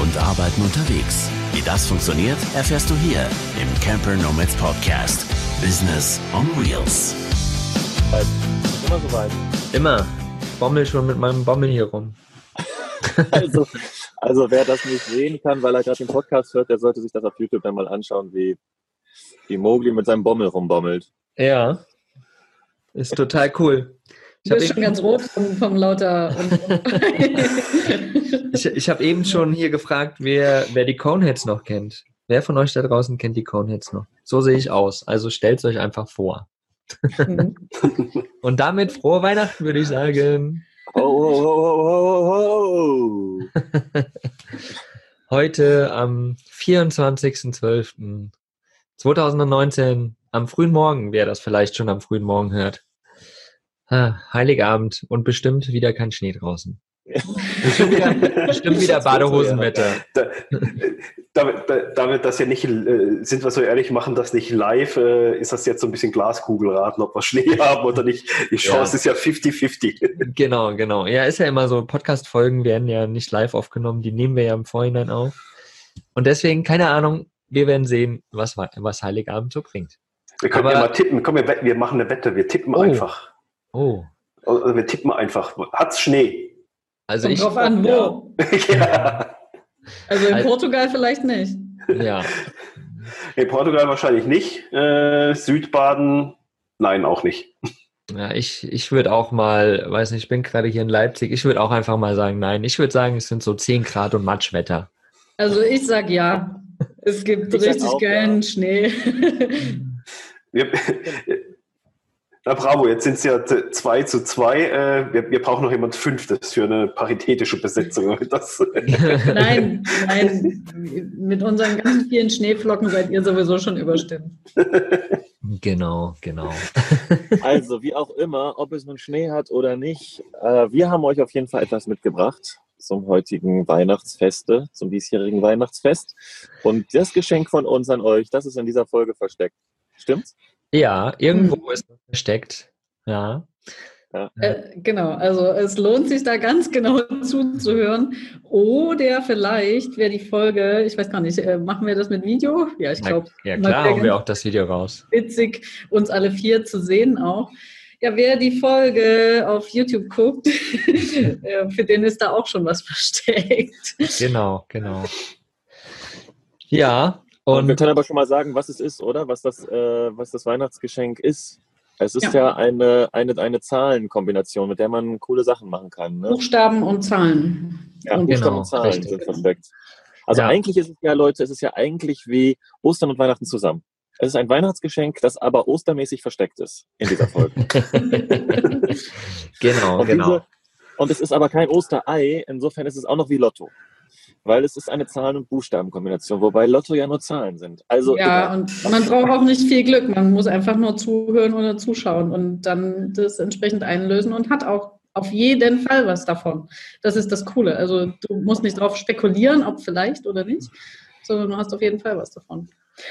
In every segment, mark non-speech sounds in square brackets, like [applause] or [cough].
und arbeiten unterwegs. Wie das funktioniert, erfährst du hier im Camper Nomads Podcast. Business on Wheels. Immer soweit. Immer. Bommel schon mit meinem Bommel hier rum. Also, also wer das nicht sehen kann, weil er gerade den Podcast hört, der sollte sich das auf YouTube dann mal anschauen, wie, wie Mowgli mit seinem Bommel rumbommelt. Ja. Ist total cool. Ich bin schon ganz rot vom, vom lauter. [laughs] ich ich habe eben schon hier gefragt, wer, wer die Coneheads noch kennt. Wer von euch da draußen kennt die Coneheads noch? So sehe ich aus. Also stellt es euch einfach vor. Mhm. [laughs] Und damit frohe Weihnachten, würde ich sagen. Ho, ho, ho, ho, ho. [laughs] Heute am 24.12.2019, am frühen Morgen, wer das vielleicht schon am frühen Morgen hört. Heiligabend und bestimmt wieder kein Schnee draußen. [laughs] Bestimmt wieder, bestimmt wieder Badehosenwetter. Da, damit, damit das ja nicht, äh, sind wir so ehrlich, machen das nicht live, äh, ist das jetzt so ein bisschen Glaskugelraten, ob wir Schnee [laughs] haben oder nicht. Die Chance ja. ist ja 50-50. [laughs] Genau, genau. Ja, ist ja immer so, Podcast-Folgen werden ja nicht live aufgenommen, die nehmen wir ja im Vorhinein auf. Und deswegen, keine Ahnung, wir werden sehen, was, was Heiligabend so bringt. Wir können Aber, ja mal tippen, komm, wir, wir machen eine Wette, wir tippen oh. einfach. Oh. Also wir tippen einfach. Hat's Schnee? Also Kommt ich, drauf an, [laughs] wo. ja. Also in Portugal vielleicht nicht. Ja. [laughs] In Portugal wahrscheinlich nicht. Äh, Südbaden, nein, auch nicht. Ja, ich, ich würde auch mal, weiß nicht, ich bin gerade hier in Leipzig, ich würde auch einfach mal sagen, nein. Ich würde sagen, es sind so 10 Grad und Matschwetter. Also ich sag ja. Es gibt ich richtig auch, geilen ja. Schnee. Wir, [laughs] na bravo, jetzt sind es ja zwei zu zwei. Äh, wir, wir, brauchen noch jemand Fünftes für eine paritätische Besetzung. [laughs] Das [laughs] nein, nein, mit unseren ganz vielen Schneeflocken seid ihr sowieso schon überstimmt. [laughs] Genau, genau. Also, wie auch immer, ob es nun Schnee hat oder nicht, äh, wir haben euch auf jeden Fall etwas mitgebracht zum heutigen Weihnachtsfeste, zum diesjährigen Weihnachtsfest. Und das Geschenk von uns an euch, das ist in dieser Folge versteckt. Stimmt's? Ja, irgendwo mhm. ist es versteckt. Ja. Ja. Äh, genau, also es lohnt sich da ganz genau [laughs] zuzuhören. Oder vielleicht wäre die Folge, ich weiß gar nicht, äh, machen wir das mit Video? Ja, ich glaube. Ja, klar, haben wir auch das Video raus. Witzig, uns alle vier zu sehen auch. Ja, wer die Folge auf YouTube guckt, [laughs] äh, für den ist da auch schon was [laughs] versteckt. Genau, genau. Ja, und wir können aber schon mal sagen, was es ist, oder? Was das, äh, was das Weihnachtsgeschenk ist. Es ist ja, ja eine, eine, eine Zahlenkombination, mit der man coole Sachen machen kann. Ne? Buchstaben und Zahlen. Ja, und Buchstaben genau, und Zahlen richtig. sind perfekt. Also ja. eigentlich ist es ja, Leute, es ist ja eigentlich wie Ostern und Weihnachten zusammen. Es ist ein Weihnachtsgeschenk, das aber ostermäßig versteckt ist in dieser Folge. [laughs] genau, und genau. Diese, und es ist aber kein Osterei, insofern ist es auch noch wie Lotto weil es ist eine Zahlen- und Buchstabenkombination, wobei Lotto ja nur Zahlen sind. Also ja, immer. und man braucht auch nicht viel Glück. Man muss einfach nur zuhören oder zuschauen und dann das entsprechend einlösen und hat auch auf jeden Fall was davon. Das ist das Coole. Also du musst nicht darauf spekulieren, ob vielleicht oder nicht, sondern du hast auf jeden Fall was davon.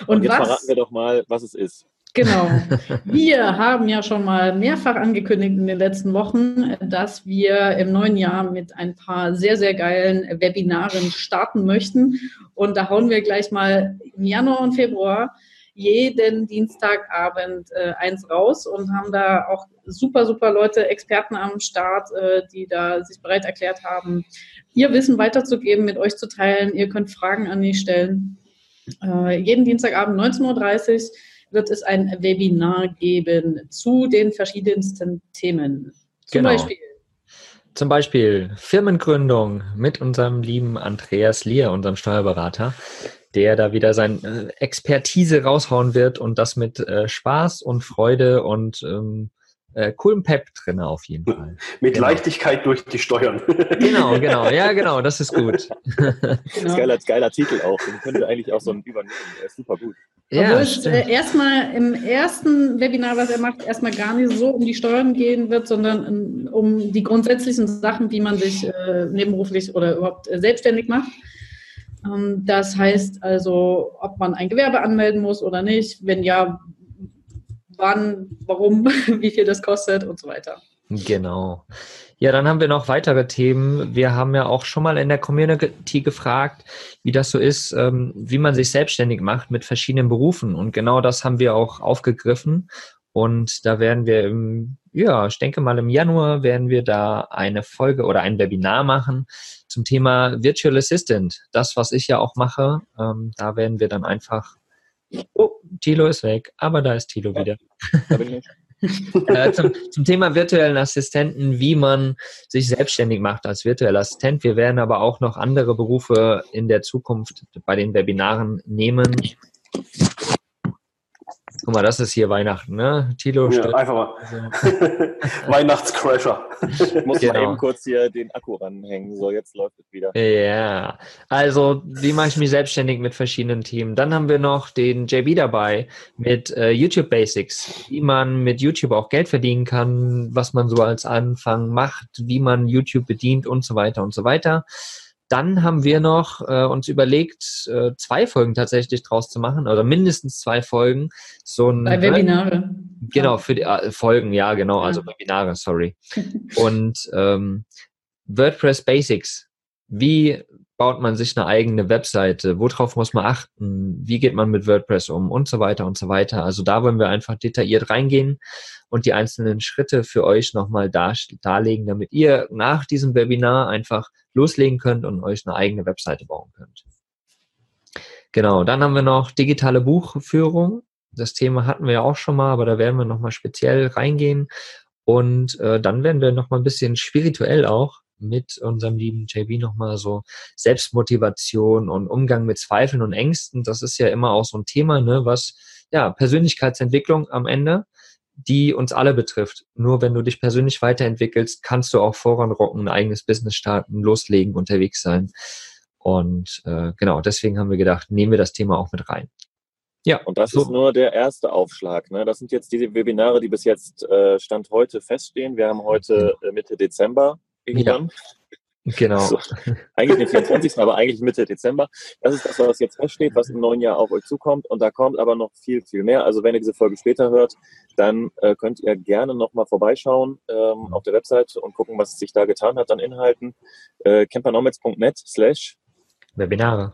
Und, und jetzt was, verraten wir doch mal, was es ist. Genau. [laughs] Wir haben ja schon mal mehrfach angekündigt in den letzten Wochen, dass wir im neuen Jahr mit ein paar sehr, sehr geilen Webinaren starten möchten. Und da hauen wir gleich mal im Januar und Februar jeden Dienstagabend äh, eins raus und haben da auch super, super Leute, Experten am Start, äh, die da sich bereit erklärt haben, ihr Wissen weiterzugeben, mit euch zu teilen. Ihr könnt Fragen an mich stellen. Äh, jeden Dienstagabend 19.30 Uhr wird es ein Webinar geben zu den verschiedensten Themen. Zum genau. Beispiel. Zum Beispiel Firmengründung mit unserem lieben Andreas Lier, unserem Steuerberater, der da wieder seine äh, Expertise raushauen wird und das mit äh, Spaß und Freude und ähm, äh, coolem Pep drin auf jeden Fall. Mit genau. Leichtigkeit durch die Steuern. [laughs] Genau, genau, ja, genau, das ist gut. [laughs] Das ist geiler, geiler Titel auch. Den könnte eigentlich auch so ein übernehmen. Der ist super gut. Ja, Obwohl es äh, erstmal im ersten Webinar, was er macht, erstmal gar nicht so um die Steuern gehen wird, sondern um, um die grundsätzlichen Sachen, wie man sich äh, nebenberuflich oder überhaupt äh, selbstständig macht. Ähm, das heißt also, ob man ein Gewerbe anmelden muss oder nicht, wenn ja, wann, warum, [laughs] wie viel das kostet und so weiter. Genau. Ja, dann haben wir noch weitere Themen. Wir haben ja auch schon mal in der Community gefragt, wie das so ist, ähm, wie man sich selbstständig macht mit verschiedenen Berufen. Und genau das haben wir auch aufgegriffen. Und da werden wir im, ja, ich denke mal im Januar werden wir da eine Folge oder ein Webinar machen zum Thema Virtual Assistant. Das, was ich ja auch mache, ähm, da werden wir dann einfach, oh, Tilo ist weg, aber da ist Tilo ja, wieder. Da bin ich [laughs] äh, zum, zum, Thema virtuellen Assistenten, wie man sich selbstständig macht als virtueller Assistent. Wir werden aber auch noch andere Berufe in der Zukunft bei den Webinaren nehmen. Guck mal, das ist hier Weihnachten, ne? Tilo ja, einfach mal. Also. [laughs] Weihnachtscrasher. Ich [laughs] muss genau. mal eben kurz hier den Akku ranhängen. So, jetzt läuft es wieder. Ja, also wie mache ich mich selbstständig mit verschiedenen Themen? Dann haben wir noch den JB dabei mit äh, YouTube Basics, wie man mit YouTube auch Geld verdienen kann, was man so als Anfang macht, wie man YouTube bedient und so weiter und so weiter. Dann haben wir noch äh, uns überlegt, äh, zwei Folgen tatsächlich draus zu machen, oder mindestens zwei Folgen. So ein, Bei Webinare. Genau, für die äh, Folgen, ja, genau, also ja. also Webinare, sorry. [laughs] Und ähm, WordPress Basics. Wie baut man sich eine eigene Webseite? Worauf muss man achten? Wie geht man mit WordPress um? Und so weiter und so weiter. Also da wollen wir einfach detailliert reingehen und die einzelnen Schritte für euch nochmal dar darlegen, damit ihr nach diesem Webinar einfach loslegen könnt und euch eine eigene Webseite bauen könnt. Genau, dann haben wir noch digitale Buchführung. Das Thema hatten wir ja auch schon mal, aber da werden wir nochmal speziell reingehen. Und äh, dann werden wir nochmal ein bisschen spirituell auch mit unserem lieben JB nochmal so Selbstmotivation und Umgang mit Zweifeln und Ängsten. Das ist ja immer auch so ein Thema, ne, was ja Persönlichkeitsentwicklung am Ende, die uns alle betrifft. Nur wenn du dich persönlich weiterentwickelst, kannst du auch voranrocken, ein eigenes Business starten, loslegen, unterwegs sein. Und äh, genau, deswegen haben wir gedacht, nehmen wir das Thema auch mit rein. Ja. Und das so. ist nur der erste Aufschlag. Ne? Das sind jetzt diese Webinare, die bis jetzt äh, Stand heute feststehen. Wir haben heute äh, Mitte Dezember irgendwann. Ja. Genau. So, eigentlich den 24. aber eigentlich Mitte Dezember. Das ist das, was jetzt feststeht, was im neuen Jahr auf euch zukommt. Und da kommt aber noch viel, viel mehr. Also wenn ihr diese Folge später hört, dann äh, könnt ihr gerne nochmal vorbeischauen ähm, auf der Website und gucken, was sich da getan hat an Inhalten. Äh, campernomads.net slash Webinare.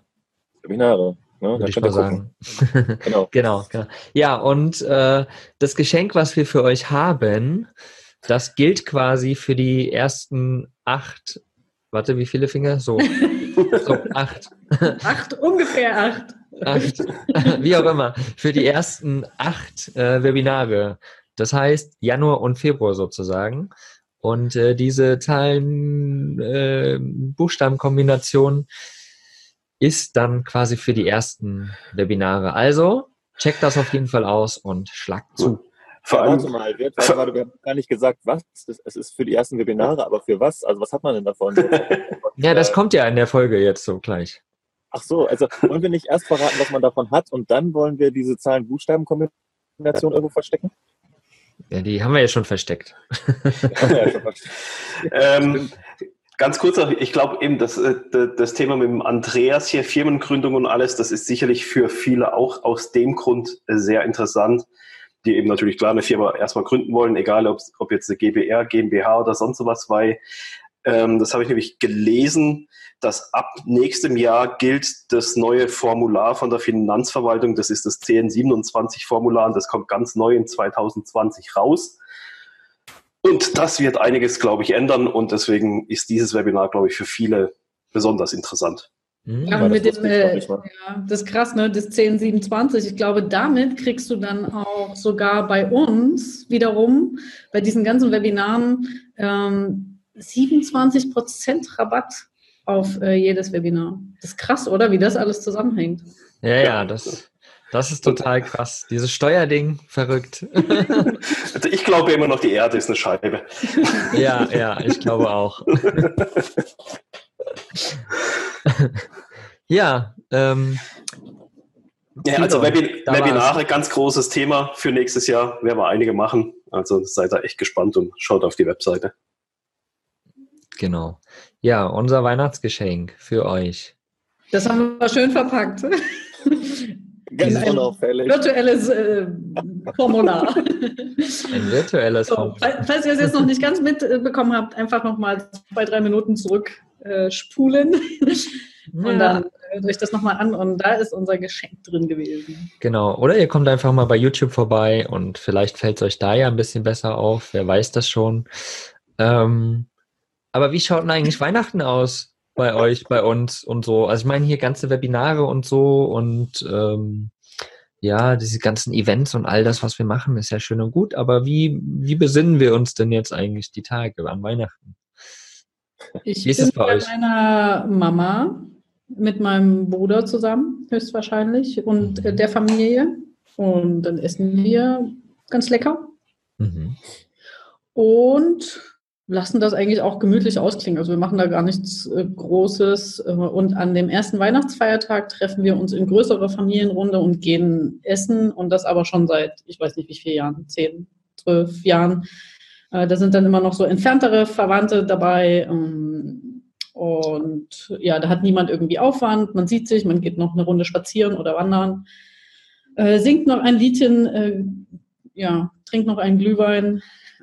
Webinare. Ne? Würde ich mal sagen. genau. [laughs] genau, genau. Ja, und äh, das Geschenk, was wir für euch haben, das gilt quasi für die ersten acht, warte, wie viele Finger? So, [laughs] so acht. Acht, ungefähr acht. Acht, [laughs] wie auch immer, für die ersten acht äh, Webinare. Das heißt Januar und Februar sozusagen. Und äh, diese Zahlen, äh, Buchstabenkombination ist dann quasi für die ersten Webinare. Also checkt das auf jeden Fall aus und schlagt zu. Vor allem, warte mal, wir, warte, warte, wir haben gar nicht gesagt, was. Es ist für die ersten Webinare, aber für was? Also was hat man denn davon? [laughs] ja, das kommt ja in der Folge jetzt so gleich. Ach so, also wollen wir nicht erst verraten, was man davon hat und dann wollen wir diese Zahlen-Buchstaben-Kombination irgendwo verstecken? Ja, die haben wir ja schon versteckt. Ja, schon versteckt. [laughs] ähm, Ganz kurz, ich glaube eben, dass äh, das Thema mit dem Andreas hier, Firmengründung und alles, das ist sicherlich für viele auch aus dem Grund äh, sehr interessant, die eben natürlich klar eine Firma erstmal gründen wollen, egal ob, ob jetzt eine GBR, GmbH oder sonst sowas, weil ähm, das habe ich nämlich gelesen, dass ab nächstem Jahr gilt das neue Formular von der Finanzverwaltung, das ist das 1027-Formular und das kommt ganz neu in 2020 raus. Und das wird einiges, glaube ich, ändern und deswegen ist dieses Webinar, glaube ich, für viele besonders interessant. Mhm. Ja, mit dem, äh, ja, das ist krass, ne? Das 1027. Ich glaube, damit kriegst du dann auch sogar bei uns wiederum, bei diesen ganzen Webinaren, ähm, 27% Rabatt auf äh, jedes Webinar. Das ist krass, oder? Wie das alles zusammenhängt. Ja, ja, das, das ist total krass. Dieses Steuerding, verrückt. [laughs] Also ich glaube immer noch, die Erde ist eine Scheibe. Ja, ja, ich glaube auch. [laughs] [laughs] ja, ähm, ja, also Webin Webinare, ganz großes Thema für nächstes Jahr. Werden wir einige machen. Also seid da echt gespannt und schaut auf die Webseite. Genau. Ja, unser Weihnachtsgeschenk für euch. Das haben wir schön verpackt. [laughs] Ganz unauffällig. Virtuelles äh, Formular. [laughs] Ein virtuelles So, Formular. falls ihr es jetzt noch nicht ganz mitbekommen habt, einfach nochmal zwei, drei Minuten zurück äh, spulen. [laughs] Und dann hört euch das nochmal an und da ist unser Geschenk drin gewesen. Genau. Oder ihr kommt einfach mal bei YouTube vorbei und vielleicht fällt es euch da ja ein bisschen besser auf. Wer weiß das schon. Ähm, aber wie schaut denn eigentlich Weihnachten aus bei euch, bei uns und so? Also ich meine hier ganze Webinare und so und ähm, ja, diese ganzen Events und all das, was wir machen, ist ja schön und gut. Aber wie, wie besinnen wir uns denn jetzt eigentlich die Tage an Weihnachten? Ich Wie ist bin es bei bei euch? meiner Mama mit meinem Bruder zusammen, höchstwahrscheinlich, und äh, der Familie. Und dann essen wir ganz lecker Mhm. und lassen das eigentlich auch gemütlich ausklingen. Also wir machen da gar nichts äh, Großes. Äh, und an dem ersten Weihnachtsfeiertag treffen wir uns in größerer Familienrunde und gehen essen. Und das aber schon seit, ich weiß nicht wie viele Jahren, zehn, zwölf Jahren. Äh, da sind dann immer noch so entferntere Verwandte dabei. Ähm, und ja, da hat niemand irgendwie Aufwand. Man sieht sich, man geht noch eine Runde spazieren oder wandern, singt noch ein Liedchen, ja, trinkt noch einen Glühwein.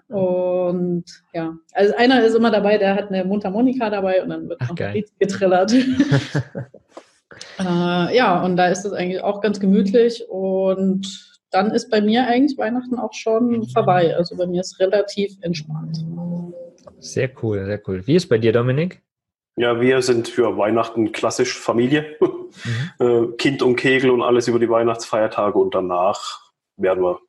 Und ja, also einer ist immer dabei, der hat eine Mundharmonika dabei und dann wird Ach, noch geil. ein Lied getrillert. [laughs] äh, ja, und da ist es eigentlich auch ganz gemütlich und dann ist bei mir eigentlich Weihnachten auch schon vorbei. Also bei mir ist relativ entspannt. Sehr cool, sehr cool. Wie ist bei dir, Dominik? Ja, wir sind für Weihnachten klassisch Familie. Mhm. [laughs] Äh, kind und Kegel und alles über die Weihnachtsfeiertage und danach werden wir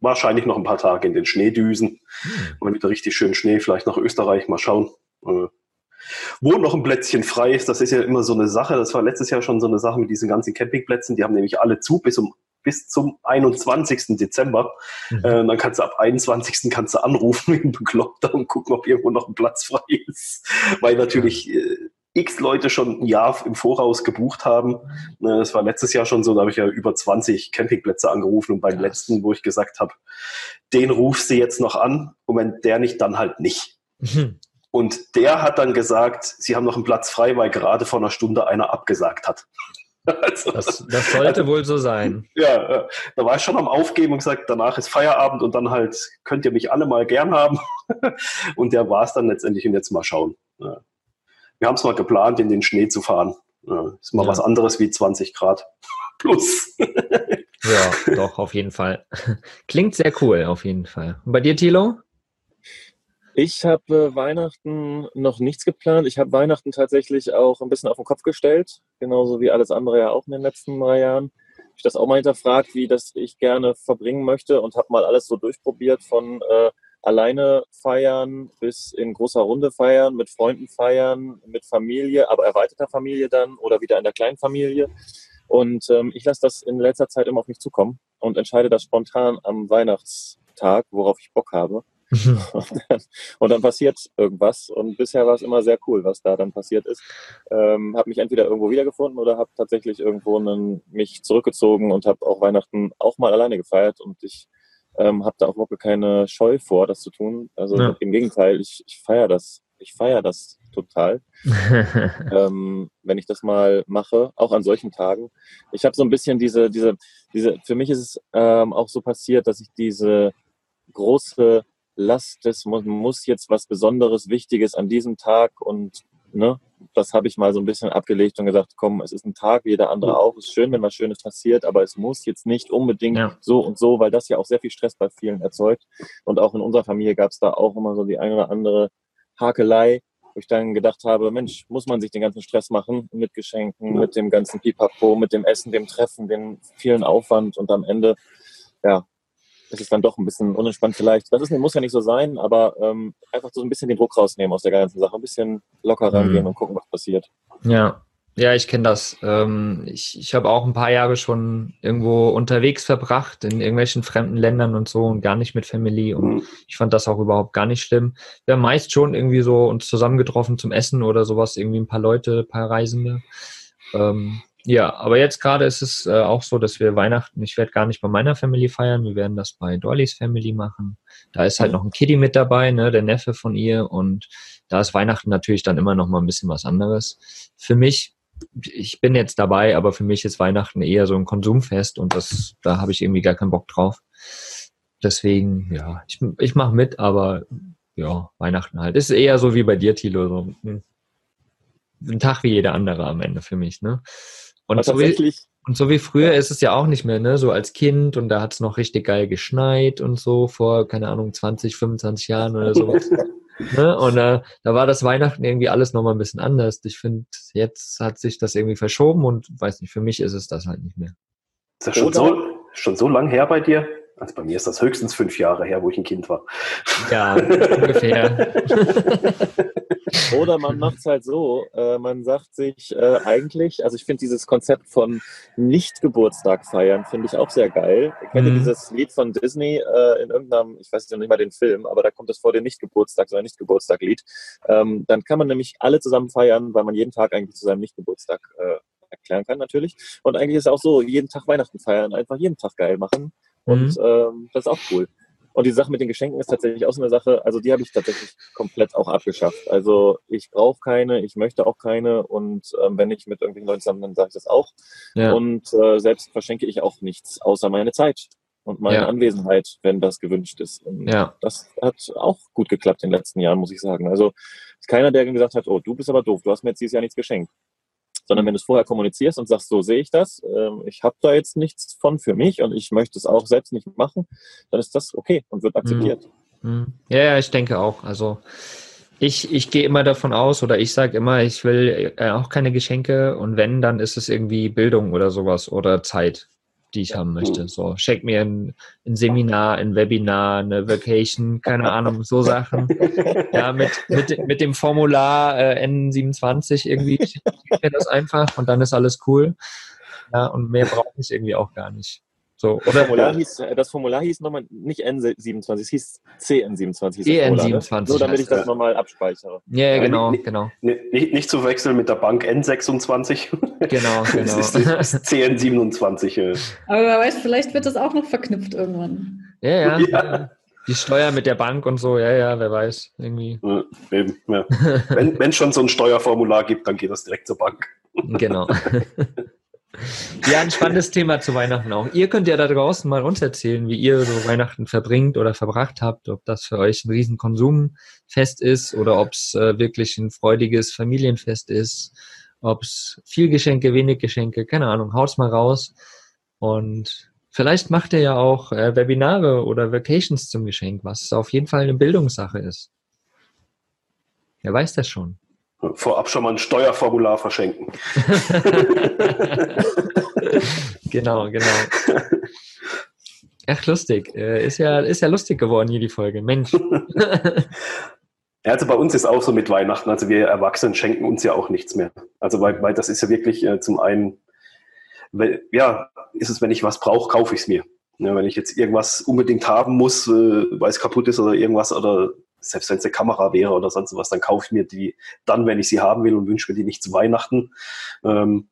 wahrscheinlich noch ein paar Tage in den Schnee düsen. Hm. Mal wieder richtig schön Schnee, vielleicht nach Österreich, mal schauen. Äh, wo noch ein Plätzchen frei ist, das ist ja immer so eine Sache. Das war letztes Jahr schon so eine Sache mit diesen ganzen Campingplätzen. Die haben nämlich alle zu bis, um, bis zum 21. Dezember. Mhm. Äh, dann kannst du ab 21. kannst du anrufen [laughs] wie ein Bekloppter und gucken, ob irgendwo noch ein Platz frei ist. Weil natürlich äh, x Leute schon ein Jahr im Voraus gebucht haben. Äh, Das war letztes Jahr schon so, da habe ich ja über 20 Campingplätze angerufen und beim Krass. letzten, wo ich gesagt habe, den rufst du jetzt noch an und wenn der nicht, dann halt nicht. Mhm. Und der hat dann gesagt, sie haben noch einen Platz frei, weil gerade vor einer Stunde einer abgesagt hat. [laughs] Also, Das, das sollte wohl so sein. [laughs] ja, ja, da war ich schon am Aufgeben und gesagt, danach ist Feierabend und dann halt könnt ihr mich alle mal gern haben. [laughs] Und der war es dann letztendlich und jetzt mal schauen. Ja. Wir haben es mal geplant, in den Schnee zu fahren. Ja, ist mal Ja. was anderes wie 20 Grad [laughs] plus. Ja, doch, auf jeden Fall. Klingt sehr cool, auf jeden Fall. Und bei dir, Thilo? Ich habe äh, Weihnachten noch nichts geplant. Ich habe Weihnachten tatsächlich auch ein bisschen auf den Kopf gestellt, genauso wie alles andere ja auch in den letzten drei Jahren. Ich das auch mal hinterfragt, wie das ich gerne verbringen möchte und habe mal alles so durchprobiert von äh, alleine feiern bis in großer Runde feiern, mit Freunden feiern, mit Familie, aber erweiterter Familie dann oder wieder in der kleinen Familie. Und ähm, ich lasse das in letzter Zeit immer auf mich zukommen und entscheide das spontan am Weihnachtstag, worauf ich Bock habe. [laughs] Und dann, und dann passiert irgendwas. Und bisher war es immer sehr cool, was da dann passiert ist. Ähm, habe mich entweder irgendwo wiedergefunden oder habe tatsächlich irgendwo einen, mich zurückgezogen und habe auch Weihnachten auch mal alleine gefeiert. Und ich ähm, habe da auch überhaupt keine Scheu vor, das zu tun. Also Ja. im Gegenteil, ich, ich feiere das. Ich feiere das total [laughs] ähm, wenn ich das mal mache, auch an solchen Tagen. Ich habe so ein bisschen diese, diese, diese, für mich ist es ähm, auch so passiert, dass ich diese große Last des, muss, muss jetzt was Besonderes, Wichtiges an diesem Tag und ne, das habe ich mal so ein bisschen abgelegt und gesagt, komm, es ist ein Tag wie jeder andere auch. Es ist schön, wenn was Schönes passiert, aber es muss jetzt nicht unbedingt Ja. so und so, weil das ja auch sehr viel Stress bei vielen erzeugt. Und auch in unserer Familie gab es da auch immer so die eine oder andere Hakelei, wo ich dann gedacht habe, Mensch, muss man sich den ganzen Stress machen mit Geschenken, mit dem ganzen Pipapo, mit dem Essen, dem Treffen, dem vielen Aufwand und am Ende, ja, ist es dann doch ein bisschen unentspannt vielleicht. Das ist, muss ja nicht so sein, aber ähm, einfach so ein bisschen den Druck rausnehmen aus der ganzen Sache, ein bisschen locker rangehen Mhm. und gucken, was passiert. Ja, ja, ich kenne das. Ähm, ich ich habe auch ein paar Jahre schon irgendwo unterwegs verbracht, in irgendwelchen fremden Ländern und so und gar nicht mit Family. Und Mhm. ich fand das auch überhaupt gar nicht schlimm. Wir haben meist schon irgendwie so uns zusammengetroffen zum Essen oder sowas, irgendwie ein paar Leute, ein paar Reisende. Ähm, ja, aber jetzt gerade ist es äh, auch so, dass wir Weihnachten, ich werde gar nicht bei meiner Family feiern, wir werden das bei Dollys Family machen. Da ist halt noch ein Kitty mit dabei, ne, der Neffe von ihr und da ist Weihnachten natürlich dann immer noch mal ein bisschen was anderes. Für mich ich bin jetzt dabei, aber für mich ist Weihnachten eher so ein Konsumfest und das, da habe ich irgendwie gar keinen Bock drauf. Deswegen, ja, ich, ich mache mit, aber ja, Weihnachten halt. Ist eher so wie bei dir, Thilo. So. Hm. Ein Tag wie jeder andere am Ende für mich, ne? Und so, wie, und so wie früher ist es ja auch nicht mehr, ne? So als Kind und da hat es noch richtig geil geschneit und so vor, keine Ahnung, 20, 25 Jahren oder so. [laughs] ne? Und äh, da war das Weihnachten irgendwie alles nochmal ein bisschen anders. Ich finde, jetzt hat sich das irgendwie verschoben und weiß nicht, für mich ist es das halt nicht mehr. Ist das schon so, schon so lang her bei dir? Also bei mir ist das höchstens fünf Jahre her, wo ich ein Kind war. Ja, ungefähr. [laughs] Oder man macht es halt so, äh, man sagt sich äh, eigentlich, also ich finde dieses Konzept von Nicht-Geburtstag feiern, finde ich auch sehr geil. Ich kenne mhm. dieses Lied von Disney äh, in irgendeinem, ich weiß nicht mal den Film, aber da kommt es vor dem Nicht-Geburtstag, so ein Nicht-Geburtstag-Lied. Ähm, dann kann man nämlich alle zusammen feiern, weil man jeden Tag eigentlich zu seinem Nicht-Geburtstag äh, erklären kann natürlich. Und eigentlich ist es auch so, jeden Tag Weihnachten feiern, einfach jeden Tag geil machen. Und mhm. ähm, das ist auch cool. Und die Sache mit den Geschenken ist tatsächlich auch so eine Sache, also die habe ich tatsächlich komplett auch abgeschafft. Also ich brauche keine, ich möchte auch keine und ähm, wenn ich mit irgendwelchen Leuten zusammen, dann sage ich das auch. Ja. Und äh, selbst verschenke ich auch nichts, außer meine Zeit und meine ja. Anwesenheit, wenn das gewünscht ist. Und ja. das hat auch gut geklappt in den letzten Jahren, muss ich sagen. Also ist keiner, der gesagt hat, oh, du bist aber doof, du hast mir jetzt dieses Jahr nichts geschenkt sondern wenn du es vorher kommunizierst und sagst, so sehe ich das, ähm, ich habe da jetzt nichts von für mich und ich möchte es auch selbst nicht machen, dann ist das okay und wird akzeptiert. Mhm. Ja, ja, ich denke auch. Also ich, ich gehe immer davon aus oder ich sage immer, ich will äh, auch keine Geschenke und wenn, dann ist es irgendwie Bildung oder sowas oder Zeit die ich haben möchte. So, schenk mir ein, ein, Seminar, ein Webinar, eine Vacation, keine [laughs] Ahnung, so Sachen. Ja, mit, mit, mit dem Formular äh, N27 irgendwie schick mir das einfach und dann ist alles cool. Ja, und mehr brauche ich irgendwie auch gar nicht. So, das, Formular hieß, äh, das Formular hieß nochmal nicht N27, es hieß CN27. EN27. Ne? Nur damit ich das nochmal abspeichere. Ja, ja genau, nicht, genau. Nicht, nicht, zu wechseln mit der Bank N26. Genau, [laughs] genau. das ist, das ist CN27. Aber wer weiß, vielleicht wird das auch noch verknüpft irgendwann. Ja, ja. [laughs] ja. Die Steuer mit der Bank und so, ja, ja, wer weiß, irgendwie. Ja, eben, ja. wenn es schon so ein Steuerformular gibt, dann geht das direkt zur Bank. Genau. [laughs] Ja, ein spannendes Thema zu Weihnachten auch. Ihr könnt ja da draußen mal uns erzählen, wie ihr so Weihnachten verbringt oder verbracht habt, ob das für euch ein Riesenkonsumfest ist oder ob es äh, wirklich ein freudiges Familienfest ist, ob es viel Geschenke, wenig Geschenke, keine Ahnung, haut's mal raus. Und vielleicht macht ihr ja auch äh, Webinare oder Vacations zum Geschenk, was auf jeden Fall eine Bildungssache ist. Wer weiß das schon? Vorab schon mal ein Steuerformular verschenken. [laughs] genau, genau. Ach, lustig. Äh, ist ja, ist ja lustig geworden hier die Folge. Mensch. [laughs] Also bei uns ist auch so mit Weihnachten, also wir Erwachsenen schenken uns ja auch nichts mehr. Also weil, weil das ist ja wirklich äh, zum einen, weil, ja, ist es, wenn ich was brauche, kaufe ich es mir. Ja, wenn ich jetzt irgendwas unbedingt haben muss, äh, weil es kaputt ist oder irgendwas oder selbst wenn es eine Kamera wäre oder sonst was, dann kaufe ich mir die dann, wenn ich sie haben will und wünsche mir die nicht zu Weihnachten. Ähm,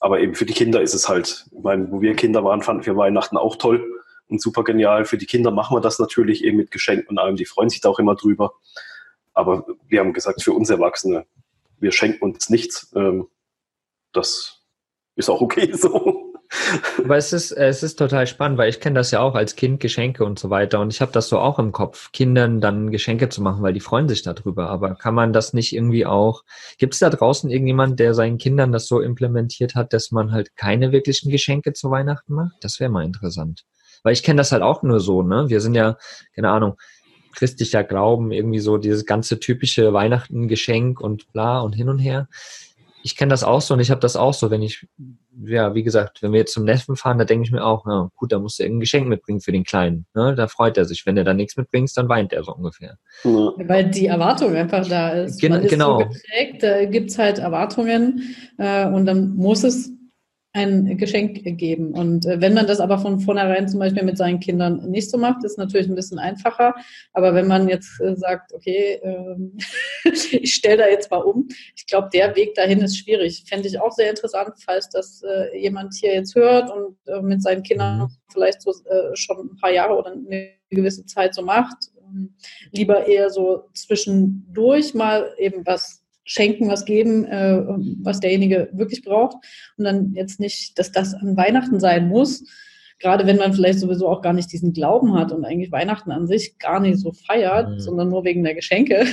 aber eben für die Kinder ist es halt, ich meine, wo wir Kinder waren, fanden wir Weihnachten auch toll und super genial. Für die Kinder machen wir das natürlich eben mit Geschenken und allem, die freuen sich da auch immer drüber. Aber wir haben gesagt, für uns Erwachsene, wir schenken uns nichts. Ähm, das ist auch okay [laughs] so. Aber es ist, es ist total spannend, weil ich kenne das ja auch als Kind, Geschenke und so weiter. Und ich habe das so auch im Kopf, Kindern dann Geschenke zu machen, weil die freuen sich darüber. Aber kann man das nicht irgendwie auch, gibt es da draußen irgendjemand, der seinen Kindern das so implementiert hat, dass man halt keine wirklichen Geschenke zu Weihnachten macht? Das wäre mal interessant. Weil ich kenne das halt auch nur so, ne? Wir sind ja, keine Ahnung, christlicher Glauben, irgendwie so dieses ganze typische Weihnachten, Geschenk und bla und hin und her ich kenne das auch so und ich habe das auch so, wenn ich, ja, wie gesagt, wenn wir jetzt zum Neffen fahren, da denke ich mir auch, ja, gut, da musst du irgendein Geschenk mitbringen für den Kleinen. Ne? Da freut er sich. Wenn er da nichts mitbringst, dann weint er so ungefähr. Weil die Erwartung einfach da ist. Gen Man ist genau. So geprägt, da gibt es halt Erwartungen äh, und dann muss es ein Geschenk geben. Und äh, wenn man das aber von vornherein zum Beispiel mit seinen Kindern nicht so macht, ist natürlich ein bisschen einfacher. Aber wenn man jetzt äh, sagt, okay, ähm, [laughs] ich stelle da jetzt mal um, ich glaube, der Weg dahin ist schwierig. Fände ich auch sehr interessant, falls das äh, jemand hier jetzt hört und äh, mit seinen Kindern mhm. vielleicht so äh, schon ein paar Jahre oder eine gewisse Zeit so macht. Ähm, lieber eher so zwischendurch mal eben was schenken, was geben, äh, was derjenige wirklich braucht. Und dann jetzt nicht, dass das an Weihnachten sein muss, gerade wenn man vielleicht sowieso auch gar nicht diesen Glauben hat und eigentlich Weihnachten an sich gar nicht so feiert, mhm. sondern nur wegen der Geschenke,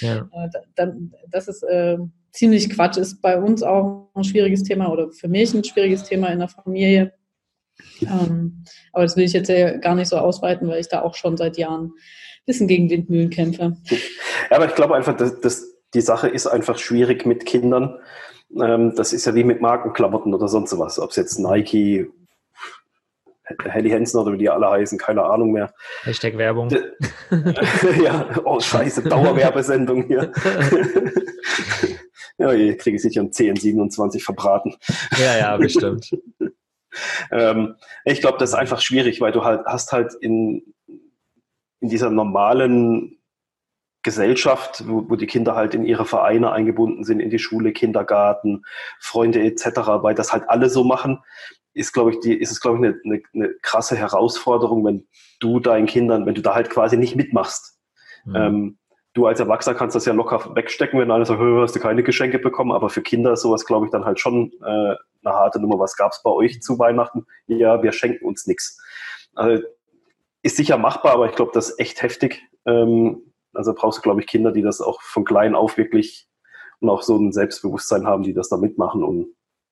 ja. [laughs] Äh, dann, das ist äh, ziemlich Quatsch, ist bei uns auch ein schwieriges Thema oder für mich ein schwieriges Thema in der Familie. Ähm, aber das will ich jetzt ja gar nicht so ausweiten, weil ich da auch schon seit Jahren ein bisschen gegen Windmühlen kämpfe. Ja, aber ich glaube einfach, dass, dass die Sache ist einfach schwierig mit Kindern. Ähm, das ist ja wie mit Markenklamotten oder sonst was. Ob es jetzt Nike, Helly Hansen oder wie die alle heißen, keine Ahnung mehr. Hashtag Werbung. [laughs] ja, oh scheiße, Dauerwerbesendung hier. [laughs] ja, hier kriege ich sicher ein CN27 verbraten. Ja, ja, bestimmt. [laughs] ähm, ich glaube, das ist einfach schwierig, weil du halt hast halt in, in dieser normalen Gesellschaft, wo, wo die Kinder halt in ihre Vereine eingebunden sind, in die Schule, Kindergarten, Freunde etc., weil das halt alle so machen, ist, glaube ich, die, ist es, glaube ich, eine, eine, eine, krasse Herausforderung, wenn du deinen Kindern, wenn du da halt quasi nicht mitmachst. Mhm. Ähm, du als Erwachsener kannst das ja locker wegstecken, wenn einer sagt, hast du keine Geschenke bekommen, aber für Kinder ist sowas, glaube ich, dann halt schon äh, eine harte Nummer. Was gab es bei euch zu Weihnachten? Ja, wir schenken uns nichts. Also, ist sicher machbar, aber ich glaube, das ist echt heftig. Ähm, also brauchst du, glaube ich, Kinder, die das auch von klein auf wirklich und auch so ein Selbstbewusstsein haben, die das da mitmachen und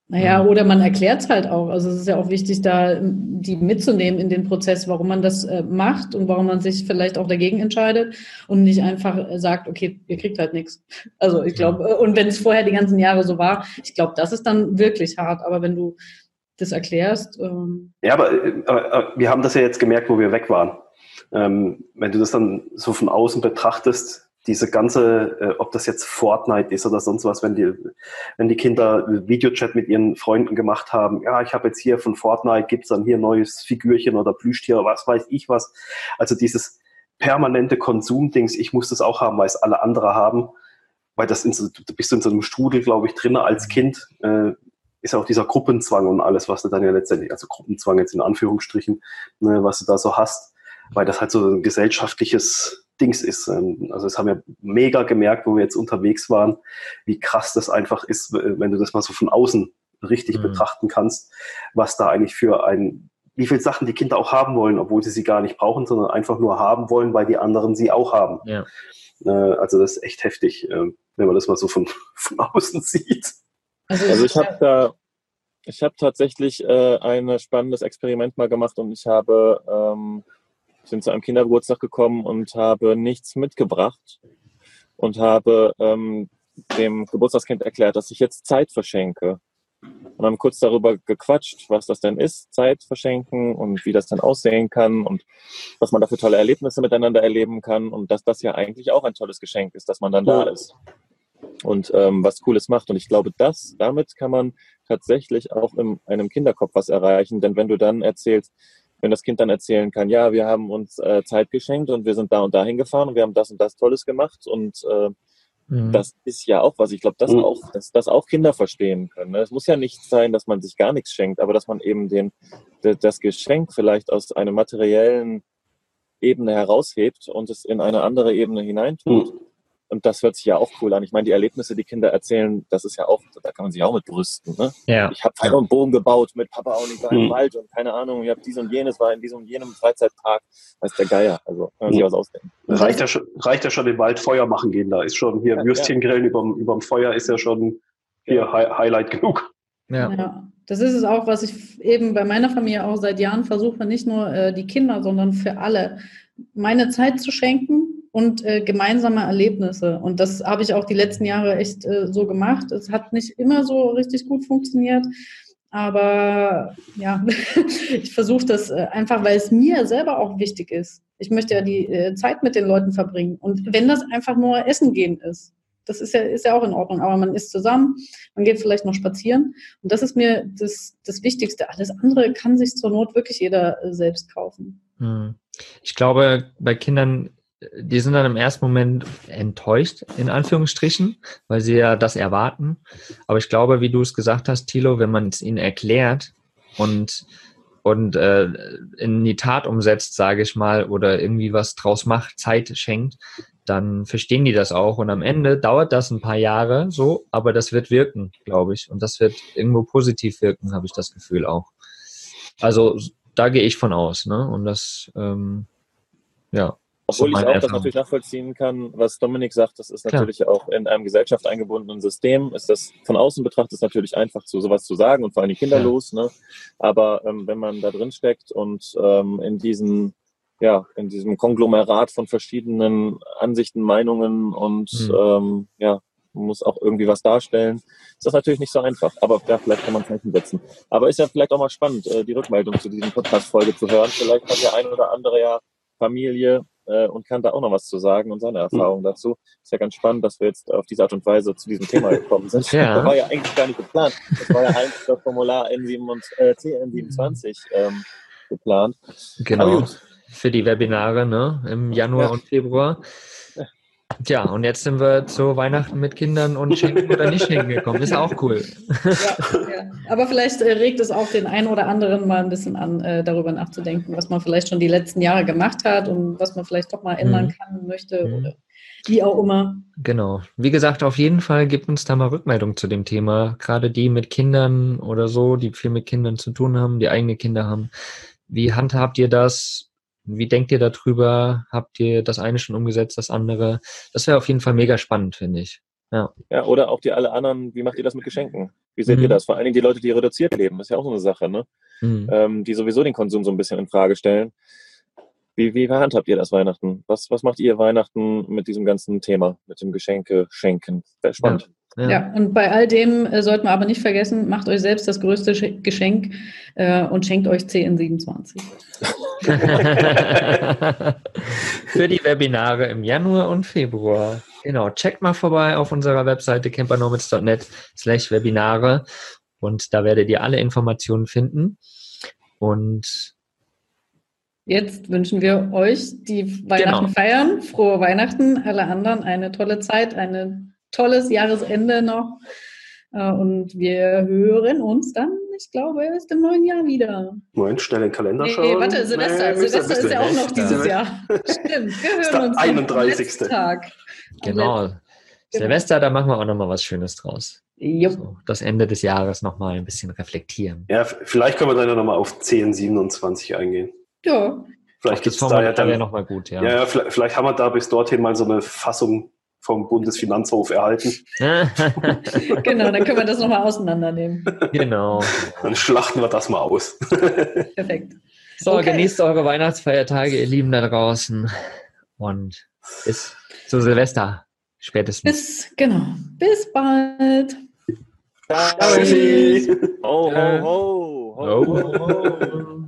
naja, mhm. oder man erklärt es halt auch. Also es ist ja auch wichtig, da die mitzunehmen in den Prozess, warum man das äh, macht und warum man sich vielleicht auch dagegen entscheidet und nicht einfach äh, sagt, okay, ihr kriegt halt nichts. Also ich glaube, äh, und wenn es vorher die ganzen Jahre so war, ich glaube, das ist dann wirklich hart. Aber wenn du das erklärst. Ähm ja, aber, aber, wir haben das ja jetzt gemerkt, wo wir weg waren. Ähm, wenn du das dann so von außen betrachtest, diese ganze, äh, ob das jetzt Fortnite ist oder sonst was, wenn die, wenn die Kinder Videochat mit ihren Freunden gemacht haben, ja, ich habe jetzt hier von Fortnite, gibt's dann hier neues Figürchen oder Plüschtier, was weiß ich was. Also dieses permanente Konsumdings, ich muss das auch haben, weil es alle andere haben, weil das in so, du bist in so einem Strudel, glaube ich, drin als Kind, äh, ist auch dieser Gruppenzwang und alles, was du dann ja letztendlich, also Gruppenzwang jetzt in Anführungsstrichen, ne, was du da so hast, weil das halt so ein gesellschaftliches Dings ist. Ähm, also das haben wir mega gemerkt, wo wir jetzt unterwegs waren, wie krass das einfach ist, wenn du das mal so von außen richtig mhm. betrachten kannst, was da eigentlich für ein, wie viele Sachen die Kinder auch haben wollen, obwohl sie sie gar nicht brauchen, sondern einfach nur haben wollen, weil die anderen sie auch haben. Ja. Äh, also das ist echt heftig, ähm, wenn man das mal so von, [laughs] von außen sieht. Also, also ich habe da, ich habe tatsächlich äh, ein spannendes Experiment mal gemacht und ich habe ähm, bin zu einem Kindergeburtstag gekommen und habe nichts mitgebracht und habe ähm, dem Geburtstagskind erklärt, dass ich jetzt Zeit verschenke. Und haben kurz darüber gequatscht, was das denn ist, Zeit verschenken und wie das dann aussehen kann und was man da für tolle Erlebnisse miteinander erleben kann und dass das ja eigentlich auch ein tolles Geschenk ist, dass man dann da ist und ähm, was Cooles macht. Und ich glaube, das, damit kann man tatsächlich auch in einem Kinderkopf was erreichen, denn wenn du dann erzählst, wenn das Kind dann erzählen kann, ja, wir haben uns äh, Zeit geschenkt und wir sind da und dahin gefahren und wir haben das und das Tolles gemacht und äh, mhm. das ist ja auch was. Ich glaube, das mhm. auch, dass das auch Kinder verstehen können. Ne? Es muss ja nicht sein, dass man sich gar nichts schenkt, aber dass man eben den, das Geschenk vielleicht aus einer materiellen Ebene heraushebt und es in eine andere Ebene hineintut. Mhm. Und das hört sich ja auch cool an. Ich meine, die Erlebnisse, die Kinder erzählen, das ist ja auch, da kann man sich auch mit brüsten. Ne? Ja. Ich habe Pfeil und Bogen gebaut mit Papa und ich war im mhm. Wald und keine Ahnung, ich habe dies und jenes, war in diesem und jenem Freizeitpark. Weiß der Geier. Also kann man sich was ausdenken. Reicht ja, schon, reicht ja schon im Wald Feuer machen gehen. Da ist schon hier ja, Würstchen grillen ja. überm, überm Feuer ist ja schon hier Hi Highlight genug. Ja. ja. Das ist es auch, was ich eben bei meiner Familie auch seit Jahren versuche, nicht nur äh, die Kinder, sondern für alle meine Zeit zu schenken und äh, gemeinsame Erlebnisse. Und das habe ich auch die letzten Jahre echt äh, so gemacht. Es hat nicht immer so richtig gut funktioniert. Aber ja, [laughs] ich versuche das äh, einfach, weil es mir selber auch wichtig ist. Ich möchte ja die äh, Zeit mit den Leuten verbringen. Und wenn das einfach nur Essen gehen ist, das ist ja, ist ja auch in Ordnung. Aber man ist zusammen, man geht vielleicht noch spazieren. Und das ist mir das, das Wichtigste. Alles andere kann sich zur Not wirklich jeder äh, selbst kaufen. Hm. Ich glaube, bei Kindern die sind dann im ersten Moment enttäuscht, in Anführungsstrichen, weil sie ja das erwarten. Aber ich glaube, wie du es gesagt hast, Thilo, wenn man es ihnen erklärt und, und äh, in die Tat umsetzt, sage ich mal, oder irgendwie was draus macht, Zeit schenkt, dann verstehen die das auch. Und am Ende dauert das ein paar Jahre so, aber das wird wirken, glaube ich. Und das wird irgendwo positiv wirken, habe ich das Gefühl auch. Also da gehe ich von aus. Ne? Und das, ähm, ja. Obwohl ich auch Erfahrung. das natürlich nachvollziehen kann, was Dominik sagt, das ist natürlich Klar. auch in einem Gesellschaft eingebundenen System, ist das von außen betrachtet ist natürlich einfach, so sowas zu sagen und vor allem kinderlos. Ja. Ne? Aber ähm, wenn man da drin steckt und ähm, in diesen ja, in diesem Konglomerat von verschiedenen Ansichten, Meinungen und mhm. ähm, ja, man muss auch irgendwie was darstellen. Ist das natürlich nicht so einfach, aber ja, vielleicht kann man Zeichen setzen. Aber ist ja vielleicht auch mal spannend, äh, die Rückmeldung zu diesem Podcast-Folge zu hören. Vielleicht hat der ein oder andere ja Familie äh, und kann da auch noch was zu sagen und seine Erfahrungen mhm. dazu. Ist ja ganz spannend, dass wir jetzt auf diese Art und Weise zu diesem Thema gekommen sind. Ja. Das war ja eigentlich gar nicht geplant. Das war ja eigentlich das [laughs] Formular N7 und äh, CN27 ähm, geplant. Genau für die Webinare ne, im Januar ja. und Februar. Tja, und jetzt sind wir zu Weihnachten mit Kindern und Schenken oder nicht Schenken gekommen. Ist auch cool. Ja, ja. Aber vielleicht äh, regt es auch den einen oder anderen mal ein bisschen an, äh, darüber nachzudenken, was man vielleicht schon die letzten Jahre gemacht hat und was man vielleicht doch mal ändern mhm. kann, möchte mhm. oder wie auch immer. Genau. Wie gesagt, auf jeden Fall gibt uns da mal Rückmeldung zu dem Thema. Gerade die mit Kindern oder so, die viel mit Kindern zu tun haben, die eigene Kinder haben. Wie handhabt ihr das? Wie denkt ihr darüber? Habt ihr das eine schon umgesetzt, das andere? Das wäre auf jeden Fall mega spannend, finde ich. Ja. ja, oder auch die alle anderen, wie macht ihr das mit Geschenken? Wie seht mhm. ihr das? Vor allen Dingen die Leute, die reduziert leben, ist ja auch so eine Sache, ne? Mhm. Ähm, die sowieso den Konsum so ein bisschen in Frage stellen. Wie, wie handhabt ihr das Weihnachten? Was, was macht ihr Weihnachten mit diesem ganzen Thema, mit dem Geschenke schenken? Wäre spannend. Ja. Ja. ja. und bei all dem äh, sollten wir aber nicht vergessen, macht euch selbst das größte Geschenk äh, und schenkt euch CN27. [laughs] Für die Webinare im Januar und Februar. Genau, checkt mal vorbei auf unserer Webseite campernomads.net slash Webinare und da werdet ihr alle Informationen finden. Und Jetzt wünschen wir euch, die Weihnachten genau. feiern, frohe Weihnachten, alle anderen eine tolle Zeit, eine tolles Jahresende noch. Äh, und wir hören uns dann, ich glaube, erst im neuen Jahr wieder. Moment, schnell den Kalender schauen. Nee, warte, Silvester. Nee, Silvester ist ja auch noch dieses Jahr. Stimmt, wir hören uns 31. Tag. Genau. genau. Silvester, da machen wir auch nochmal was Schönes draus. So, das Ende des Jahres nochmal ein bisschen reflektieren. Ja, vielleicht können wir dann ja nochmal auf 1027 eingehen. Ja. Vielleicht gibt es da ja dann noch mal gut, ja. Ja, vielleicht, vielleicht haben wir da bis dorthin mal so eine Fassung vom Bundesfinanzhof erhalten. [laughs] genau, dann können wir das nochmal auseinandernehmen. Genau. Dann schlachten wir das mal aus. [laughs] Perfekt. So, okay. genießt eure Weihnachtsfeiertage, ihr Lieben da draußen. Und bis zu Silvester spätestens. Bis, genau. Bis bald. Ciao. Ho, ho, ho. ho, ho, ho.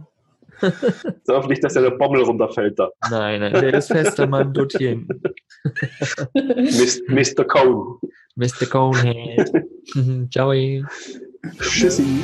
So hoffentlich, dass der Bommel runterfällt da. Nein, nein, der ist fester Mann dort hinten. Mr. Cone. Mr. Conehead. [laughs] Ciao. Tschüssi.